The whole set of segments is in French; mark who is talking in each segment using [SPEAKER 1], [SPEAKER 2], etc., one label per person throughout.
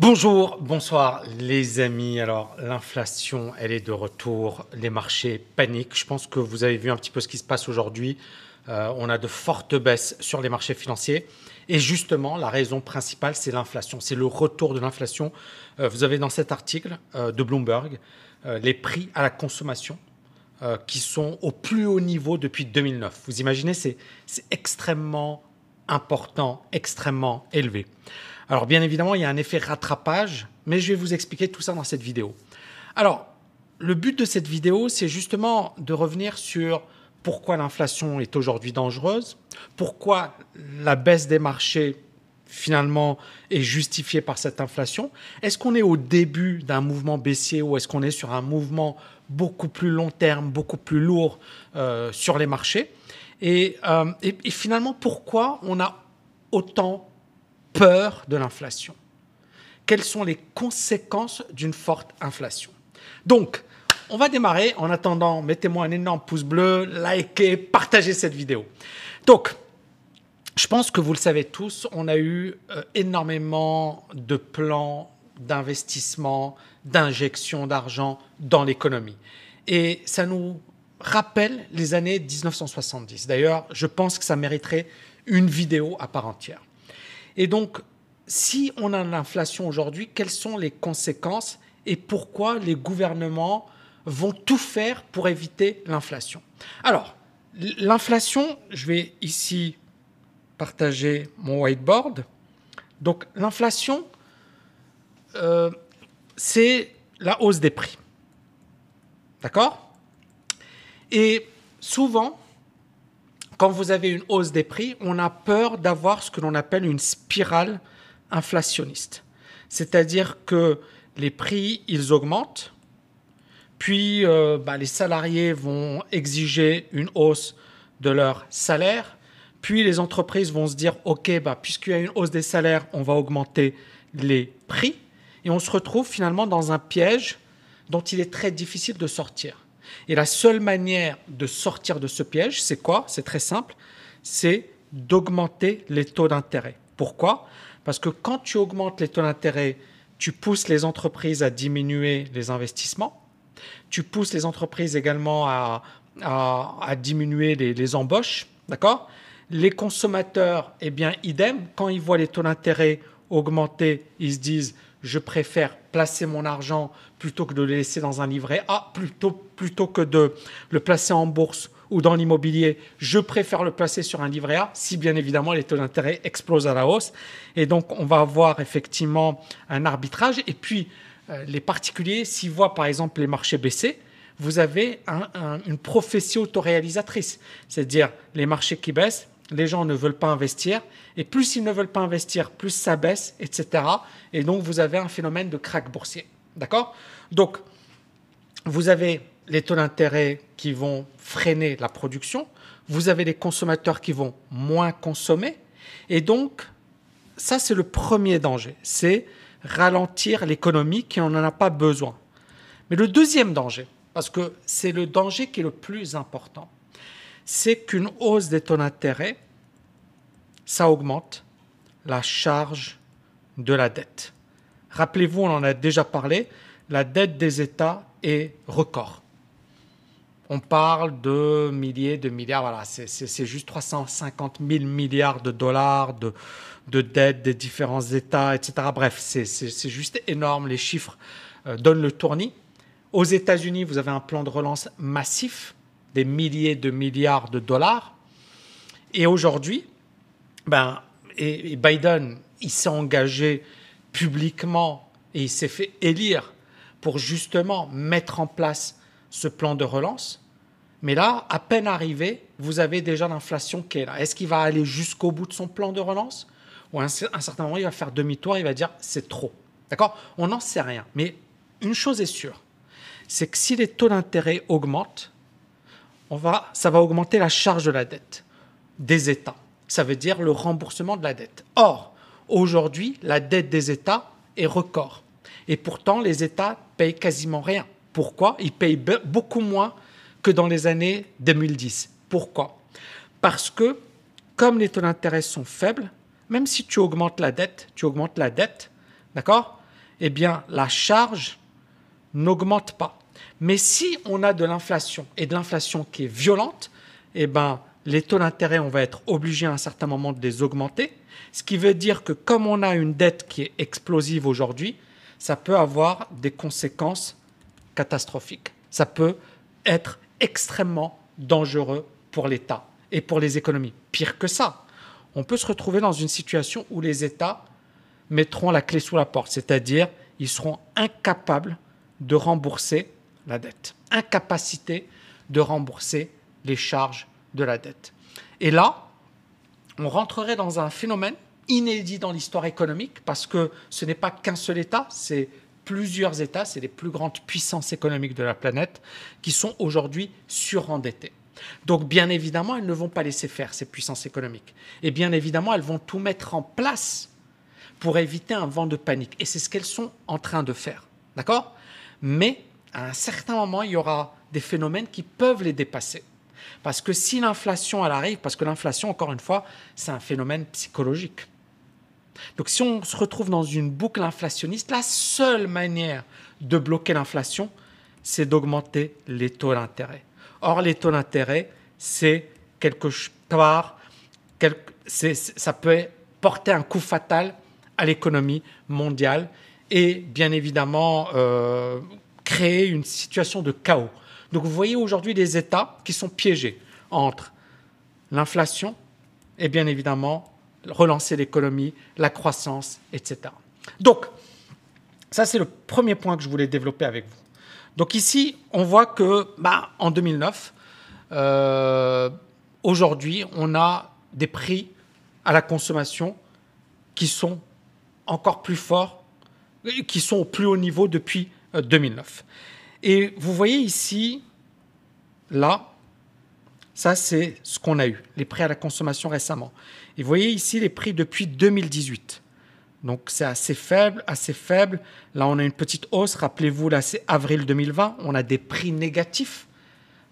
[SPEAKER 1] Bonjour, bonsoir les amis. Alors l'inflation, elle est de retour. Les marchés paniquent. Je pense que vous avez vu un petit peu ce qui se passe aujourd'hui. Euh, on a de fortes baisses sur les marchés financiers. Et justement, la raison principale, c'est l'inflation. C'est le retour de l'inflation. Euh, vous avez dans cet article euh, de Bloomberg les prix à la consommation qui sont au plus haut niveau depuis 2009. Vous imaginez, c'est extrêmement important, extrêmement élevé. Alors bien évidemment, il y a un effet rattrapage, mais je vais vous expliquer tout ça dans cette vidéo. Alors, le but de cette vidéo, c'est justement de revenir sur pourquoi l'inflation est aujourd'hui dangereuse, pourquoi la baisse des marchés finalement est justifiée par cette inflation. Est-ce qu'on est au début d'un mouvement baissier ou est-ce qu'on est sur un mouvement beaucoup plus long terme, beaucoup plus lourd euh, sur les marchés? Euh, et, et, finalement, pourquoi on a autant peur de l'inflation Quelles sont les conséquences d'une forte inflation? Donc, on va démarrer. En attendant, mettez-moi un énorme pouce bleu, likez, partagez cette vidéo. Donc, je pense que vous le savez tous, on a eu euh, énormément de plans d'investissement, d'injection d'argent dans l'économie. Et ça nous rappelle les années 1970. D'ailleurs, je pense que ça mériterait une vidéo à part entière. Et donc, si on a l'inflation aujourd'hui, quelles sont les conséquences et pourquoi les gouvernements vont tout faire pour éviter l'inflation? Alors, l'inflation, je vais ici partager mon whiteboard. Donc, l'inflation, euh, c'est la hausse des prix. D'accord? Et souvent, quand vous avez une hausse des prix, on a peur d'avoir ce que l'on appelle une spirale inflationniste. C'est-à-dire que les prix, ils augmentent, puis euh, bah, les salariés vont exiger une hausse de leur salaire, puis les entreprises vont se dire, OK, bah, puisqu'il y a une hausse des salaires, on va augmenter les prix, et on se retrouve finalement dans un piège dont il est très difficile de sortir. Et la seule manière de sortir de ce piège, c'est quoi? C'est très simple, c'est d'augmenter les taux d'intérêt. Pourquoi? Parce que quand tu augmentes les taux d'intérêt, tu pousses les entreprises à diminuer les investissements, tu pousses les entreprises également à, diminuer les, les embauches, d'accord? Les consommateurs, eh bien, idem, quand ils voient les taux d'intérêt augmenter, ils se disent je préfère placer mon argent plutôt que de le laisser dans un livret A, plutôt, plutôt que de le placer en bourse ou dans l'immobilier, je préfère le placer sur un livret A, si bien évidemment les taux d'intérêt explosent à la hausse. Et donc, on va avoir effectivement un arbitrage. Et puis, euh, les particuliers, s'ils voient par exemple les marchés baisser, vous avez une prophétie autoréalisatrice. C'est-à-dire, les marchés qui baissent, les gens ne veulent pas investir, et plus ils ne veulent pas investir, plus ça baisse, etc. Et donc vous avez un phénomène de crack boursier. D'accord? Donc, vous avez les taux d'intérêt qui vont freiner la production, vous avez les consommateurs qui vont moins consommer, et donc, ça c'est le premier danger, c'est ralentir l'économie qui n'en a pas besoin. Mais le deuxième danger, parce que c'est le danger qui est le plus important, c'est qu'une hausse des taux d'intérêt, ça augmente la charge de la dette. Rappelez-vous, on en a déjà parlé, la dette des États est record. On parle de milliers de milliards, voilà, c'est juste 350 000 milliards de dollars de, de dettes des différents États, etc. Bref, c'est juste énorme, les chiffres euh, donnent le tournis. Aux États-Unis, vous avez un plan de relance massif des milliers de milliards de dollars. Et aujourd'hui, ben, Biden, il s'est engagé publiquement et il s'est fait élire pour justement mettre en place ce plan de relance. Mais là, à peine arrivé, vous avez déjà l'inflation qui est là. Est-ce qu'il va aller jusqu'au bout de son plan de relance? Ou à un, certain moment, il va faire demi-tour, il va dire c'est trop. D'accord? On n'en sait rien. Mais une chose est sûre, c'est que si les taux d'intérêt augmentent, on va, ça va augmenter la charge de la dette des États. Ça veut dire le remboursement de la dette. Or, aujourd'hui, la dette des États est record. Et pourtant, les États payent quasiment rien. Pourquoi? Ils payent beaucoup moins que dans les années 2010. Pourquoi? Parce que, comme les taux d'intérêt sont faibles, même si tu augmentes la dette, tu augmentes la dette, d'accord? Eh bien, la charge n'augmente pas. Mais si on a de l'inflation et de l'inflation qui est violente, eh ben, les taux d'intérêt, on va être obligé à un certain moment de les augmenter. Ce qui veut dire que comme on a une dette qui est explosive aujourd'hui, ça peut avoir des conséquences catastrophiques. Ça peut être extrêmement dangereux pour l'État et pour les économies. Pire que ça, on peut se retrouver dans une situation où les États mettront la clé sous la porte, c'est-à-dire ils seront incapables de rembourser la dette, incapacité de rembourser les charges de la dette. Et là, on rentrerait dans un phénomène inédit dans l'histoire économique parce que ce n'est pas qu'un seul État, c'est plusieurs États, c'est les plus grandes puissances économiques de la planète qui sont aujourd'hui surendettés. Donc bien évidemment, elles ne vont pas laisser faire ces puissances économiques. Et bien évidemment, elles vont tout mettre en place pour éviter un vent de panique. Et c'est ce qu'elles sont en train de faire. D'accord? Mais à un certain moment, il y aura des phénomènes qui peuvent les dépasser. Parce que si l'inflation, elle arrive, parce que l'inflation, encore une fois, c'est un phénomène psychologique. Donc si on se retrouve dans une boucle inflationniste, la seule manière de bloquer l'inflation, c'est d'augmenter les taux d'intérêt. Or, les taux d'intérêt, c'est quelque part, ça peut porter un coup fatal à l'économie mondiale et bien évidemment euh, créer une situation de chaos. Donc vous voyez aujourd'hui des États qui sont piégés entre l'inflation et bien évidemment relancer l'économie, la croissance, etc. Donc, ça c'est le premier point que je voulais développer avec vous. Donc ici, on voit que bah, en 2009, euh, aujourd'hui, on a des prix à la consommation qui sont encore plus forts, qui sont au plus haut niveau depuis 2009. Euh, Et vous voyez ici, là, ça c'est ce qu'on a eu, les prix à la consommation récemment. Et vous voyez ici les prix depuis 2018. Donc c'est assez faible, assez faible. Là, on a une petite hausse. Rappelez-vous, là, c'est avril 2020. On a des prix négatifs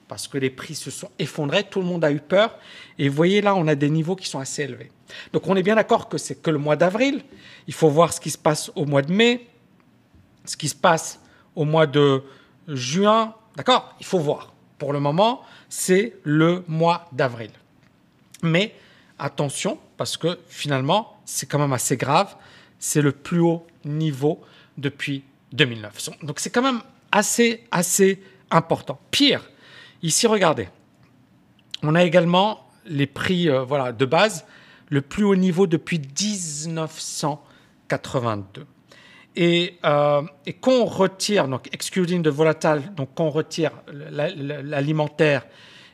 [SPEAKER 1] parce que les prix se sont effondrés. Tout le monde a eu peur. Et vous voyez, là, on a des niveaux qui sont assez élevés. Donc on est bien d'accord que c'est que le mois d'avril. Il faut voir ce qui se passe au mois de mai, ce qui se passe au mois de juin. D'accord? Il faut voir. Pour le moment, c'est le mois d'avril. Mais attention, parce que finalement, c'est quand même assez grave c'est le plus haut niveau depuis 2009. Donc c'est quand même assez, assez important. Pire, ici, regardez, on a également les prix euh, voilà, de base, le plus haut niveau depuis 1982. Et, euh, et quand on retire, donc excluding de volatile, donc quand on retire l'alimentaire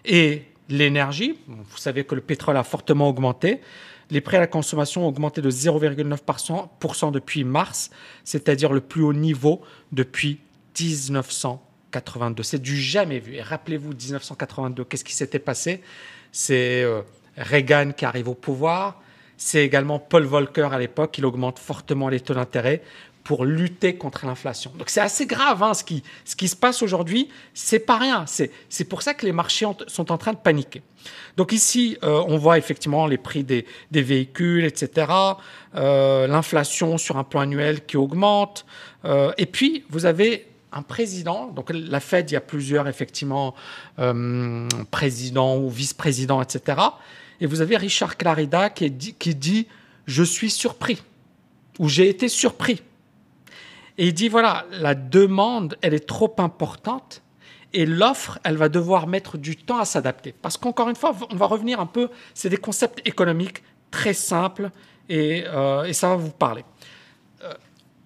[SPEAKER 1] et l'énergie, vous savez que le pétrole a fortement augmenté, les prêts à la consommation ont augmenté de 0,9% depuis mars, c'est-à-dire le plus haut niveau depuis 1982. C'est du jamais vu. Et rappelez-vous, 1982, qu'est-ce qui s'était passé? C'est euh, Reagan qui arrive au pouvoir. C'est également Paul Volcker à l'époque. Il augmente fortement les taux d'intérêt pour lutter contre l'inflation. Donc c'est assez grave hein, ce, qui, ce qui se passe aujourd'hui, c'est pas rien. C'est pour ça que les marchés sont en train de paniquer. Donc ici, euh, on voit effectivement les prix des, des véhicules, etc. Euh, l'inflation sur un plan annuel qui augmente. Euh, et puis, vous avez un président, donc la Fed, il y a plusieurs effectivement présidents ou vice-présidents, etc. Et vous avez Richard Clarida qui, dit, qui dit Je suis surpris, ou j'ai été surpris. Et il dit, voilà, la demande, elle est trop importante et l'offre, elle va devoir mettre du temps à s'adapter. Parce qu'encore une fois, on va revenir un peu, c'est des concepts économiques très simples et, euh, ça va vous parler. Euh,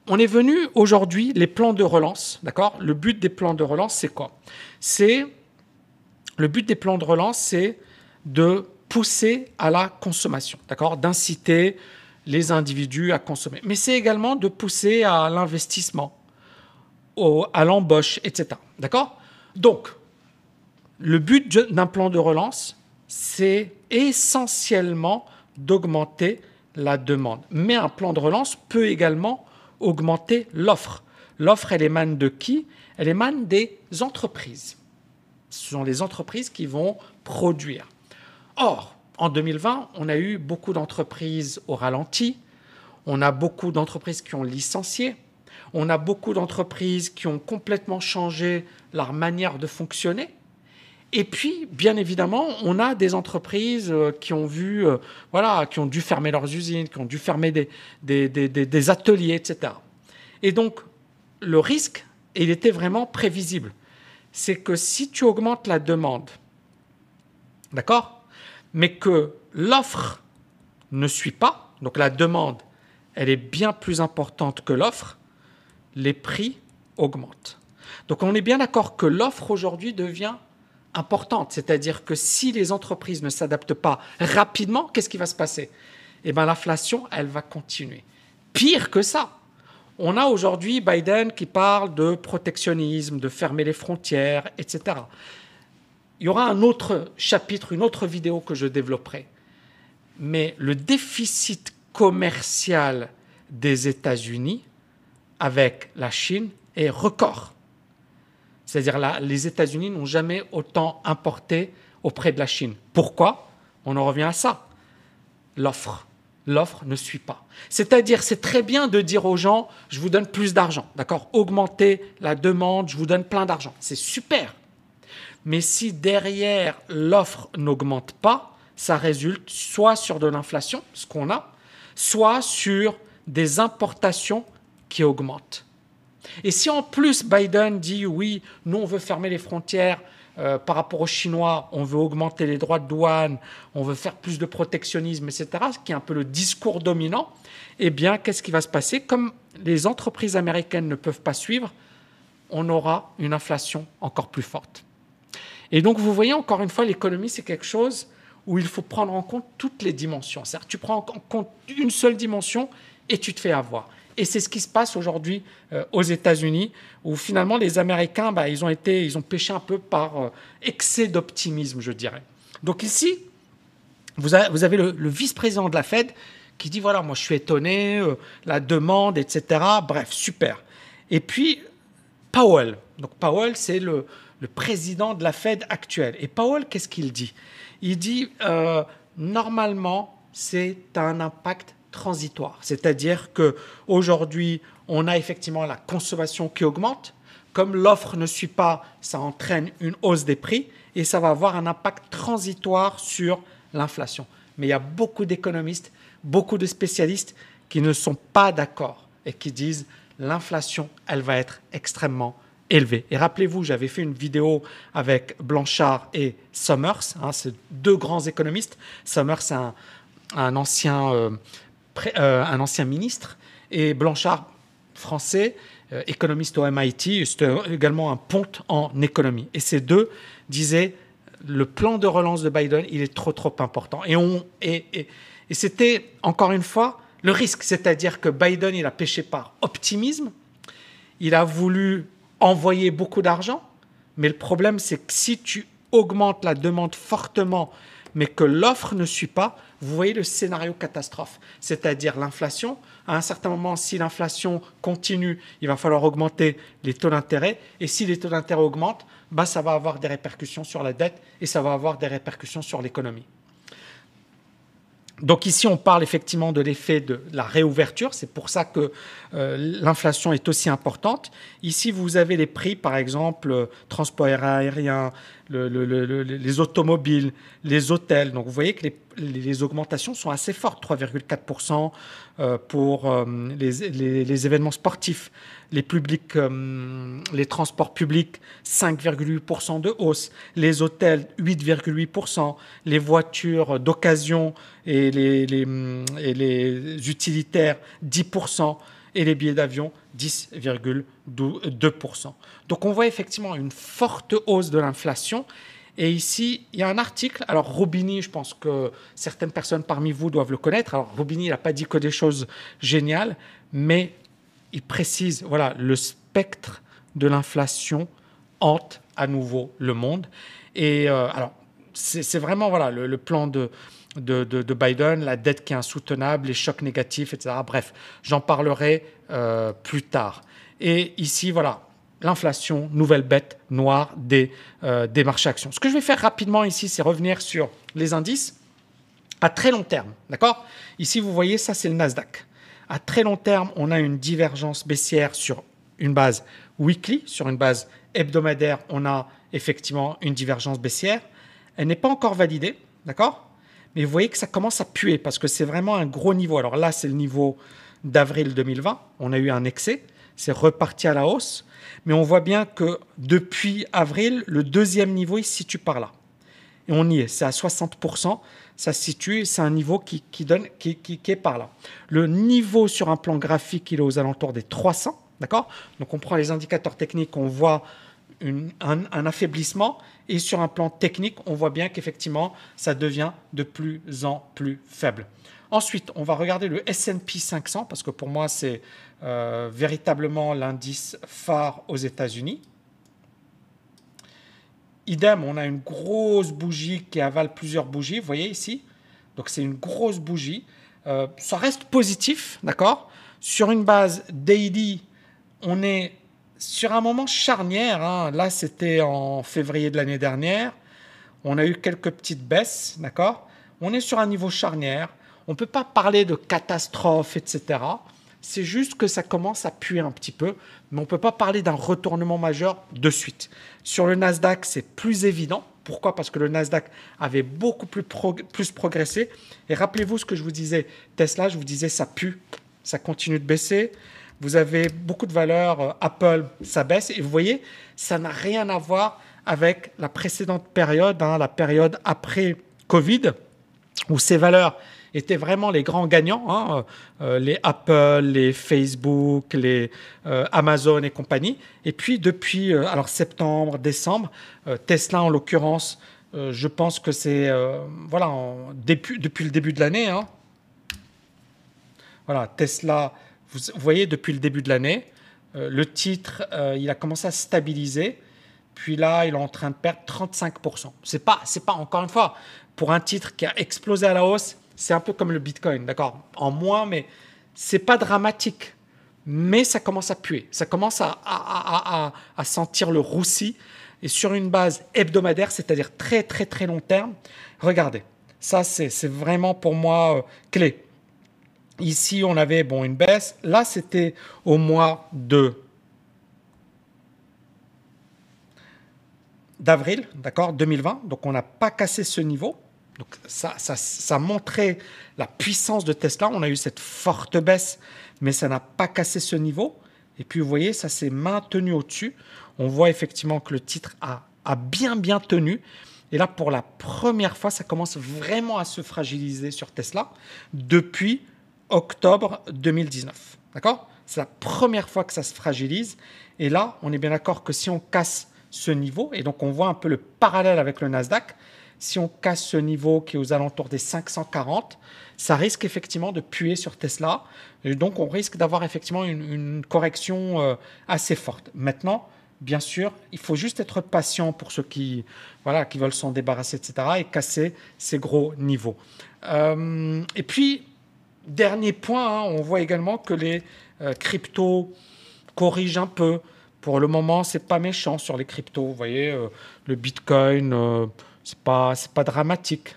[SPEAKER 1] on est venu aujourd'hui, les plans de relance, d'accord? Le but des plans de relance, c'est quoi? C'est le but des plans de relance, c'est de pousser à la consommation, d'accord? D'inciter les individus à consommer. Mais c'est également de pousser à l'investissement, à l'embauche, etc. D'accord? Donc, le but d'un plan de relance, c'est essentiellement d'augmenter la demande. Mais un plan de relance peut également augmenter l'offre. L'offre, elle émane de qui? Elle émane des entreprises. Ce sont les entreprises qui vont produire. Or, en 2020, on a eu beaucoup d'entreprises au ralenti, on a beaucoup d'entreprises qui ont licencié, On a beaucoup d'entreprises qui ont complètement changé leur manière de fonctionner. Et puis, bien évidemment, on a des entreprises euh, qui ont vu, euh, voilà, qui ont dû fermer leurs usines, qui ont dû fermer des, des, ateliers, etc. Et donc, le risque, il était vraiment prévisible. C'est que si tu augmentes la demande, d'accord, mais que l'offre ne suit pas, donc la demande, elle est bien plus importante que l'offre, les prix augmentent. Donc on est bien d'accord que l'offre aujourd'hui devient importante. C'est-à-dire que si les entreprises ne s'adaptent pas rapidement, qu'est-ce qui va se passer? Eh bien, l'inflation, elle va continuer. Pire que ça, on a aujourd'hui Biden qui parle de protectionnisme, de fermer les frontières, etc. Il y aura un autre chapitre, une autre vidéo que je développerai. Mais le déficit commercial des États-Unis avec la Chine est record. C'est-à-dire là, les États-Unis n'ont jamais autant importé auprès de la Chine. Pourquoi? On en revient à ça. L'offre. L'offre ne suit pas. C'est-à-dire, c'est très bien de dire aux gens, je vous donne plus d'argent, d'accord? Augmenter la demande, je vous donne plein d'argent. C'est super. Mais si derrière l'offre n'augmente pas, ça résulte soit sur de l'inflation, ce qu'on a, soit sur des importations qui augmentent. Et si en plus Biden dit oui, nous on veut fermer les frontières euh, par rapport aux Chinois, on veut augmenter les droits de douane, on veut faire plus de protectionnisme, etc., ce qui est un peu le discours dominant, eh bien, qu'est-ce qui va se passer? Comme les entreprises américaines ne peuvent pas suivre, on aura une inflation encore plus forte. Et donc, vous voyez, encore une fois, l'économie, c'est quelque chose où il faut prendre en compte toutes les dimensions. C'est-à-dire, tu prends en compte une seule dimension et tu te fais avoir. Et c'est ce qui se passe aujourd'hui euh, aux États-Unis, où finalement les Américains, bah, ils ont été, ils ont péché un peu par euh, excès d'optimisme, je dirais. Donc ici, vous avez, le, vice-président de la Fed qui dit voilà, moi je suis étonné, euh, la demande, etc. Bref, super. Et puis Powell. Donc Powell, c'est le, le président de la Fed actuelle. Et Powell, qu'est-ce qu'il dit? Il dit normalement, c'est un impact transitoire. C'est-à-dire que aujourd'hui, on a effectivement la consommation qui augmente. Comme l'offre ne suit pas, ça entraîne une hausse des prix et ça va avoir un impact transitoire sur l'inflation. Mais il y a beaucoup d'économistes, beaucoup de spécialistes qui ne sont pas d'accord et qui disent l'inflation, elle va être extrêmement élevée. Et rappelez-vous, j'avais fait une vidéo avec Blanchard et Summers, hein, c'est deux grands économistes. Summers, c'est un, ancien euh, euh, un ancien ministre, et Blanchard, français, euh, économiste au MIT, c'était également un ponte en économie. Et ces deux disaient le plan de relance de Biden, il est trop trop important. Et, et, et c'était encore une fois le risque, c'est-à-dire que Biden, il a péché par optimisme, il a voulu envoyer beaucoup d'argent, mais le problème, c'est que si tu augmentes la demande fortement, mais que l'offre ne suit pas, vous voyez le scénario catastrophe, c'est-à-dire l'inflation. À un certain moment, si l'inflation continue, il va falloir augmenter les taux d'intérêt. Et si les taux d'intérêt augmentent, bah, ça va avoir des répercussions sur la dette et ça va avoir des répercussions sur l'économie. Donc ici, on parle effectivement de l'effet de la réouverture. C'est pour ça que euh, l'inflation est aussi importante. Ici, vous avez les prix, par exemple, euh, transport aérien, les automobiles, les hôtels. Donc vous voyez que les, augmentations sont assez fortes, 3,4% euh, pour euh, les, événements sportifs, les, euh, transports publics, 5,8% de hausse, les hôtels, 8,8%, les voitures d'occasion et les utilitaires, 10% et les billets d'avion 10,2%. Donc on voit effectivement une forte hausse de l'inflation. Et ici, il y a un article. Alors, Robini, je pense que certaines personnes parmi vous doivent le connaître. Alors, Robini, il n'a pas dit que des choses géniales, mais il précise, voilà, le spectre de l'inflation hante à nouveau le monde. Et euh, alors, c'est vraiment voilà, le plan de, de, Biden, la dette qui est insoutenable, les chocs négatifs, etc. Bref, j'en parlerai euh, plus tard. Et ici, voilà, l'inflation, nouvelle bête noire des, euh, des marchés actions. Ce que je vais faire rapidement ici, c'est revenir sur les indices à très long terme. D'accord? Ici, vous voyez, ça, c'est le Nasdaq. À très long terme, on a une divergence baissière sur une base weekly, sur une base hebdomadaire, on a effectivement une divergence baissière. Elle n'est pas encore validée, d'accord? Mais vous voyez que ça commence à puer parce que c'est vraiment un gros niveau. Alors là, c'est le niveau d'avril 2020. On a eu un excès, c'est reparti à la hausse. Mais on voit bien que depuis avril, le deuxième niveau, il se situe par là. Et on y est, c'est à 60%, ça se situe, c'est un niveau qui, donne, qui, qui, est par là. Le niveau sur un plan graphique, il est aux alentours des 300, d'accord? Donc on prend les indicateurs techniques, on voit un, affaiblissement, et sur un plan technique, on voit bien qu'effectivement, ça devient de plus en plus faible. Ensuite, on va regarder le S&P 500 parce que pour moi, c'est euh, véritablement l'indice phare aux États-Unis. Idem, on a une grosse bougie qui avale plusieurs bougies, vous voyez ici. Donc c'est une grosse bougie. Euh, ça reste positif, d'accord? Sur une base daily, on est sur un moment charnière. Hein. Là, c'était en février de l'année dernière. On a eu quelques petites baisses, d'accord? On est sur un niveau charnière. On ne peut pas parler de catastrophe, etc. C'est juste que ça commence à puer un petit peu, mais on ne peut pas parler d'un retournement majeur de suite. Sur le Nasdaq, c'est plus évident. Pourquoi? Parce que le Nasdaq avait beaucoup plus, plus progressé. Et rappelez-vous ce que je vous disais, Tesla, je vous disais, ça pue, ça continue de baisser. Vous avez beaucoup de valeurs, euh, Apple, ça baisse. Et vous voyez, ça n'a rien à voir avec la précédente période, hein, la période après Covid, où ces valeurs étaient vraiment les grands gagnants, hein, euh, les Apple, les Facebook, les euh, Amazon et compagnie. Et puis depuis euh, alors septembre, décembre, Tesla en l'occurrence, je pense que c'est voilà depuis, depuis le début de l'année. Hein. voilà, Tesla, vous, voyez depuis le début de l'année, le titre, il a commencé à stabiliser. Puis là, il est en train de perdre 35%. C'est pas, pas encore une fois pour un titre qui a explosé à la hausse c'est un peu comme le Bitcoin, d'accord? En moins, mais c'est pas dramatique. Mais ça commence à puer, ça commence à, à, sentir le roussi. Et sur une base hebdomadaire, c'est-à-dire très très très long terme, regardez, ça c'est vraiment pour moi euh, clé. Ici, on avait bon, une baisse. Là, c'était au mois de d'avril, d'accord, 2020. Donc, on n'a pas cassé ce niveau. Donc ça, ça, montrait la puissance de Tesla. On a eu cette forte baisse, mais ça n'a pas cassé ce niveau. Et puis vous voyez, ça s'est maintenu au-dessus. On voit effectivement que le titre a, a bien bien tenu. Et là, pour la première fois, ça commence vraiment à se fragiliser sur Tesla depuis octobre 2019. D'accord? C'est la première fois que ça se fragilise. Et là, on est bien d'accord que si on casse ce niveau, et donc on voit un peu le parallèle avec le Nasdaq, si on casse ce niveau qui est aux alentours des 540, ça risque effectivement de puer sur Tesla. Et donc, on risque d'avoir effectivement une, correction euh, assez forte. Maintenant, bien sûr, il faut juste être patient pour ceux qui, voilà, qui veulent s'en débarrasser, etc., et casser ces gros niveaux. Euh, et puis, dernier point, hein, on voit également que les euh, cryptos corrigent un peu. Pour le moment, c'est pas méchant sur les cryptos. Vous voyez, le Bitcoin c'est pas c'est pas dramatique.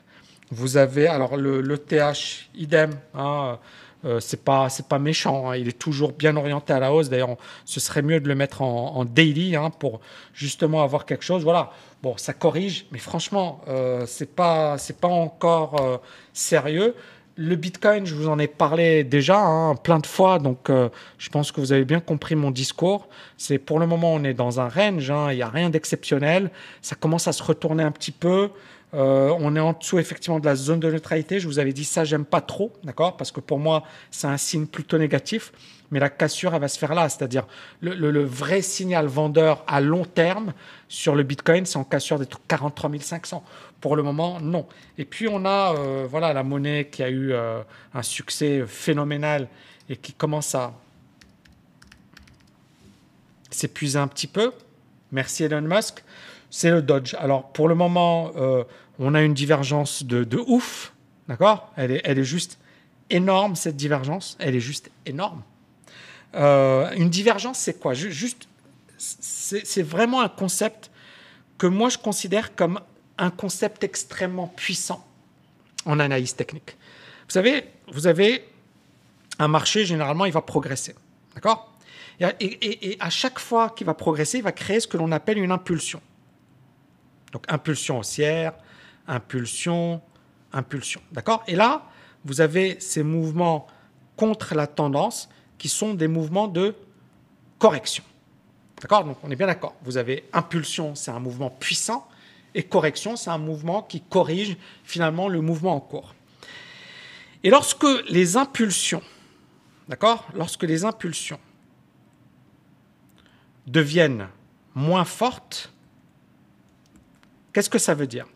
[SPEAKER 1] Vous avez alors le, TH idem. Hein, euh, c'est pas c'est pas méchant. Hein. il est toujours bien orienté à la hausse. D'ailleurs, ce serait mieux de le mettre en, daily hein, pour justement avoir quelque chose. Voilà. Bon, ça corrige, mais franchement, euh, c'est pas c'est pas encore euh, sérieux. Le Bitcoin, je vous en ai parlé déjà hein, plein de fois, donc euh, je pense que vous avez bien compris mon discours. C'est pour le moment, on est dans un range, hein, il n'y a rien d'exceptionnel. Ça commence à se retourner un petit peu. Euh, on est en dessous effectivement de la zone de neutralité. Je vous avais dit ça, j'aime pas trop, d'accord? Parce que pour moi, c'est un signe plutôt négatif. Mais la cassure, elle va se faire là. C'est-à-dire le, vrai signal vendeur à long terme sur le Bitcoin, c'est en cassure des 43 500. Pour le moment, non. Et puis on a euh, voilà la monnaie qui a eu euh, un succès phénoménal et qui commence à s'épuiser un petit peu. Merci Elon Musk c'est le Dodge. Alors, pour le moment, euh, on a une divergence de, ouf, d'accord? Elle est, elle est juste énorme, cette divergence. Elle est juste énorme. Euh, une divergence, c'est quoi? Juste, c'est vraiment un concept que moi, je considère comme un concept extrêmement puissant en analyse technique. Vous savez, vous avez un marché, généralement, il va progresser. D'accord? Et, à chaque fois qu'il va progresser, il va créer ce que l'on appelle une impulsion. Donc impulsion haussière, impulsion, impulsion. D'accord? Et là, vous avez ces mouvements contre la tendance qui sont des mouvements de correction. D'accord? Donc on est bien d'accord. Vous avez impulsion, c'est un mouvement puissant, et correction, c'est un mouvement qui corrige finalement le mouvement en cours. Et lorsque les impulsions, d'accord? Lorsque les impulsions deviennent moins fortes, qu'est-ce que ça veut dire?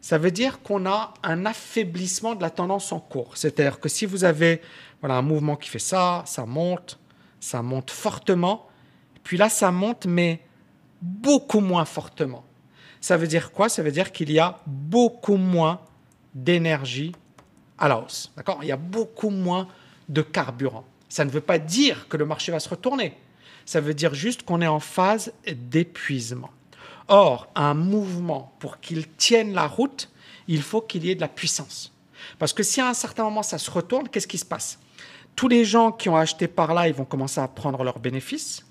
[SPEAKER 1] Ça veut dire qu'on a un affaiblissement de la tendance en cours. C'est-à-dire que si vous avez voilà, un mouvement qui fait ça, ça monte, ça monte fortement, puis là ça monte mais beaucoup moins fortement. Ça veut dire quoi? Ça veut dire qu'il y a beaucoup moins d'énergie à la hausse. D'accord? Il y a beaucoup moins de carburant. Ça ne veut pas dire que le marché va se retourner. Ça veut dire juste qu'on est en phase d'épuisement. Or, un mouvement, pour qu'il tienne la route, il faut qu'il y ait de la puissance. Parce que si à un certain moment ça se retourne, qu'est-ce qui se passe? Tous les gens qui ont acheté par là, ils vont commencer à prendre leurs bénéfices.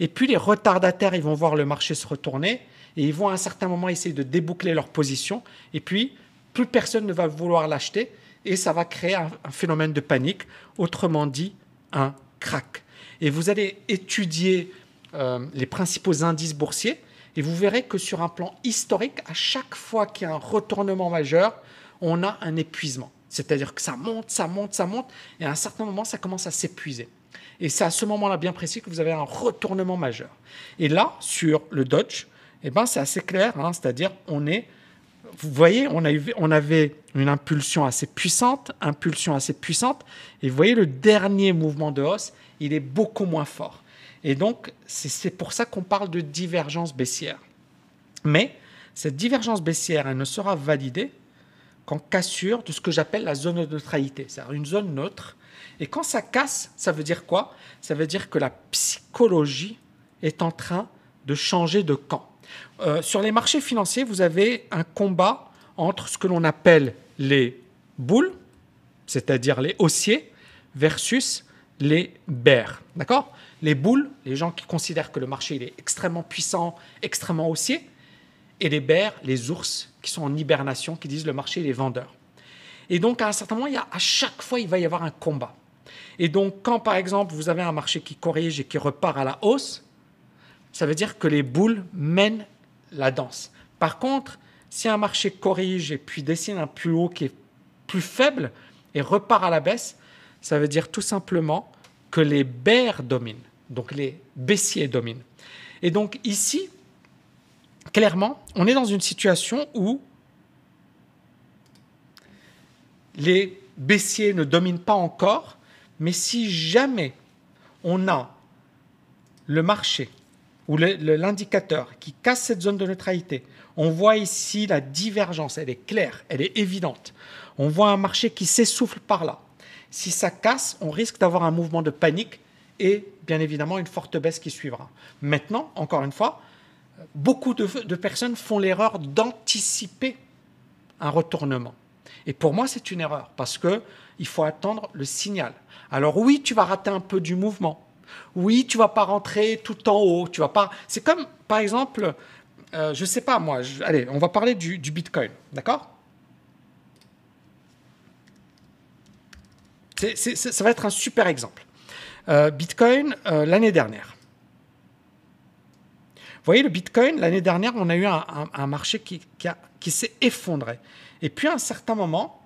[SPEAKER 1] Et puis les retardataires, ils vont voir le marché se retourner et ils vont à un certain moment essayer de déboucler leur position. Et puis, plus personne ne va vouloir l'acheter et ça va créer un, phénomène de panique, autrement dit, un crack. Et vous allez étudier euh, les principaux indices boursiers et vous verrez que sur un plan historique, à chaque fois qu'il y a un retournement majeur, on a un épuisement. C'est-à-dire que ça monte, ça monte, ça monte, et à un certain moment, ça commence à s'épuiser. Et c'est à ce moment-là bien précis que vous avez un retournement majeur. Et là, sur le Dodge, eh ben, c'est assez clair, hein, c'est-à-dire on est vous voyez, on, on, avait une impulsion assez puissante, impulsion assez puissante, et vous voyez le dernier mouvement de hausse, il est beaucoup moins fort. Et donc, c'est pour ça qu'on parle de divergence baissière. Mais cette divergence baissière, elle ne sera validée qu'en cassure de ce que j'appelle la zone de neutralité, c'est-à-dire une zone neutre. Et quand ça casse, ça veut dire quoi? Ça veut dire que la psychologie est en train de changer de camp. Euh, sur les marchés financiers, vous avez un combat entre ce que l'on appelle les boules, c'est-à-dire les haussiers, versus les bears. D'accord? Les boules, les gens qui considèrent que le marché est extrêmement puissant, extrêmement haussier, et les bears, les ours qui sont en hibernation, qui disent le marché est vendeur. Et donc, à un certain moment, à chaque fois, il va y avoir un combat. Et donc, quand par exemple, vous avez un marché qui corrige et qui repart à la hausse, ça veut dire que les boules mènent la danse. Par contre, si un marché corrige et puis dessine un plus haut qui est plus faible et repart à la baisse, ça veut dire tout simplement que les bears dominent, donc les baissiers dominent. Et donc ici, clairement, on est dans une situation où les baissiers ne dominent pas encore, mais si jamais on a le marché ou l'indicateur qui casse cette zone de neutralité, on voit ici la divergence, elle est claire, elle est évidente. On voit un marché qui s'essouffle par là. Si ça casse, on risque d'avoir un mouvement de panique et bien évidemment une forte baisse qui suivra. Maintenant, encore une fois, beaucoup de, personnes font l'erreur d'anticiper un retournement. Et pour moi, c'est une erreur parce que il faut attendre le signal. Alors oui, tu vas rater un peu du mouvement. Oui, tu vas pas rentrer tout en haut. Tu vas pas. C'est comme, par exemple, euh, je sais pas moi. Allez, on va parler du, Bitcoin, d'accord? Ça va être un super exemple. Euh, Bitcoin euh, l'année dernière. Vous voyez, le Bitcoin, l'année dernière, on a eu un, marché qui, qui s'est effondré. Et puis à un certain moment,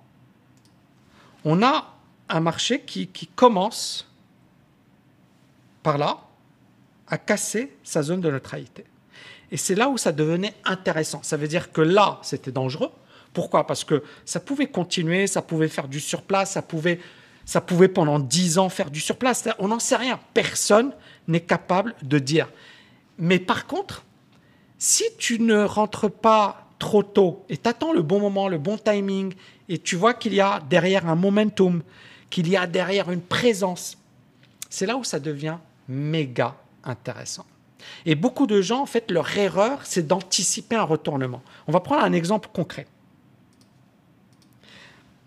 [SPEAKER 1] on a un marché qui, qui commence par là à casser sa zone de neutralité. Et c'est là où ça devenait intéressant. Ça veut dire que là, c'était dangereux. Pourquoi? Parce que ça pouvait continuer, ça pouvait faire du surplace, ça pouvait, ça pouvait pendant 10 ans faire du surplace. On n'en sait rien. Personne n'est capable de dire. Mais par contre, si tu ne rentres pas trop tôt et t'attends le bon moment, le bon timing, et tu vois qu'il y a derrière un momentum, qu'il y a derrière une présence, c'est là où ça devient méga intéressant. Et beaucoup de gens, en fait, leur erreur, c'est d'anticiper un retournement. On va prendre un exemple concret.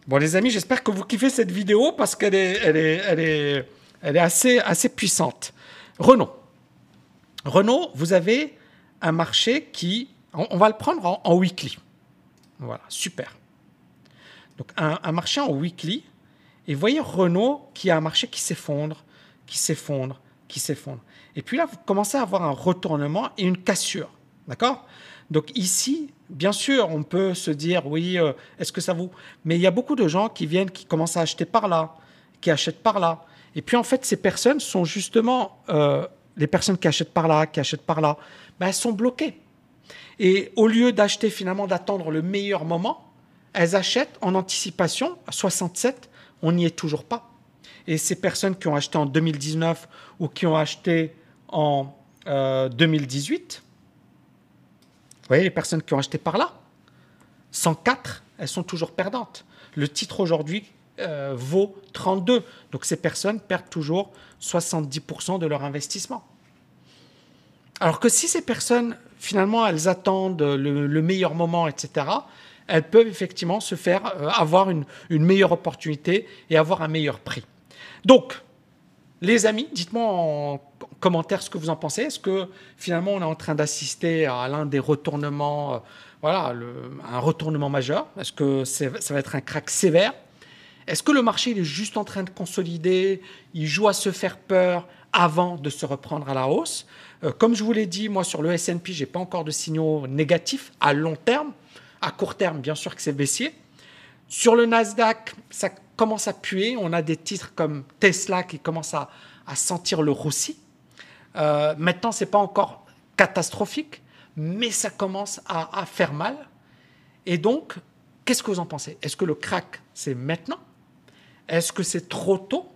[SPEAKER 1] Bon, les amis, j'espère que vous kiffez cette vidéo parce qu'elle est, assez, assez puissante. Renault. Renault, vous avez un marché qui, on, va le prendre en, weekly. Voilà, super. Donc un, un, marché en weekly, et vous voyez Renault qui a un marché qui s'effondre, qui s'effondre, qui s'effondre. Et puis là, vous commencez à avoir un retournement et une cassure. D'accord? Donc ici, bien sûr, on peut se dire, oui, euh, est-ce que ça vous... Mais il y a beaucoup de gens qui viennent, qui commencent à acheter par là, qui achètent par là. Et puis en fait, ces personnes sont justement euh, les personnes qui achètent par là, qui achètent par là, ben, elles sont bloquées. Et au lieu d'acheter finalement, d'attendre le meilleur moment, elles achètent en anticipation. À 67, on n'y est toujours pas. Et ces personnes qui ont acheté en 2019 ou qui ont acheté en 2018, euh, vous voyez les personnes qui ont acheté par là 104, elles sont toujours perdantes. Le titre aujourd'hui euh, vaut 32. Donc ces personnes perdent toujours 70% de leur investissement. Alors que si ces personnes, finalement, elles attendent le, meilleur moment, etc., elles peuvent effectivement se faire euh, avoir une, une, meilleure opportunité et avoir un meilleur prix. Donc, les amis, dites-moi en commentaire ce que vous en pensez? Est-ce que finalement on est en train d'assister à l'un des retournements, euh, voilà, un retournement majeur? Est-ce que ça va être un crack sévère? Est-ce que le marché est juste en train de consolider? Il joue à se faire peur avant de se reprendre à la hausse? Euh, Comme je vous l'ai dit, moi sur le S&P, j'ai pas encore de signaux négatifs à long terme. À court terme, bien sûr que c'est baissier. Sur le Nasdaq, ça commence à puer. On a des titres comme Tesla qui commencent à, sentir le roussi. Euh, maintenant, ce n'est pas encore catastrophique, mais ça commence à, faire mal. Et donc, qu'est-ce que vous en pensez? Est-ce que le crack, c'est maintenant? Est-ce que c'est trop tôt?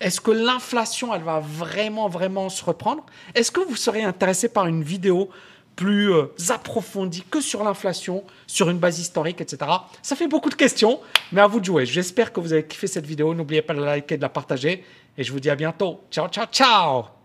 [SPEAKER 1] Est-ce que l'inflation, elle va vraiment, vraiment se reprendre? Est-ce que vous serez intéressé par une vidéo plus euh, approfondi que sur l'inflation, sur une base historique, etc. Ça fait beaucoup de questions, mais à vous de jouer. J'espère que vous avez kiffé cette vidéo. N'oubliez pas de la liker, de la partager. Et je vous dis à bientôt. Ciao, ciao, ciao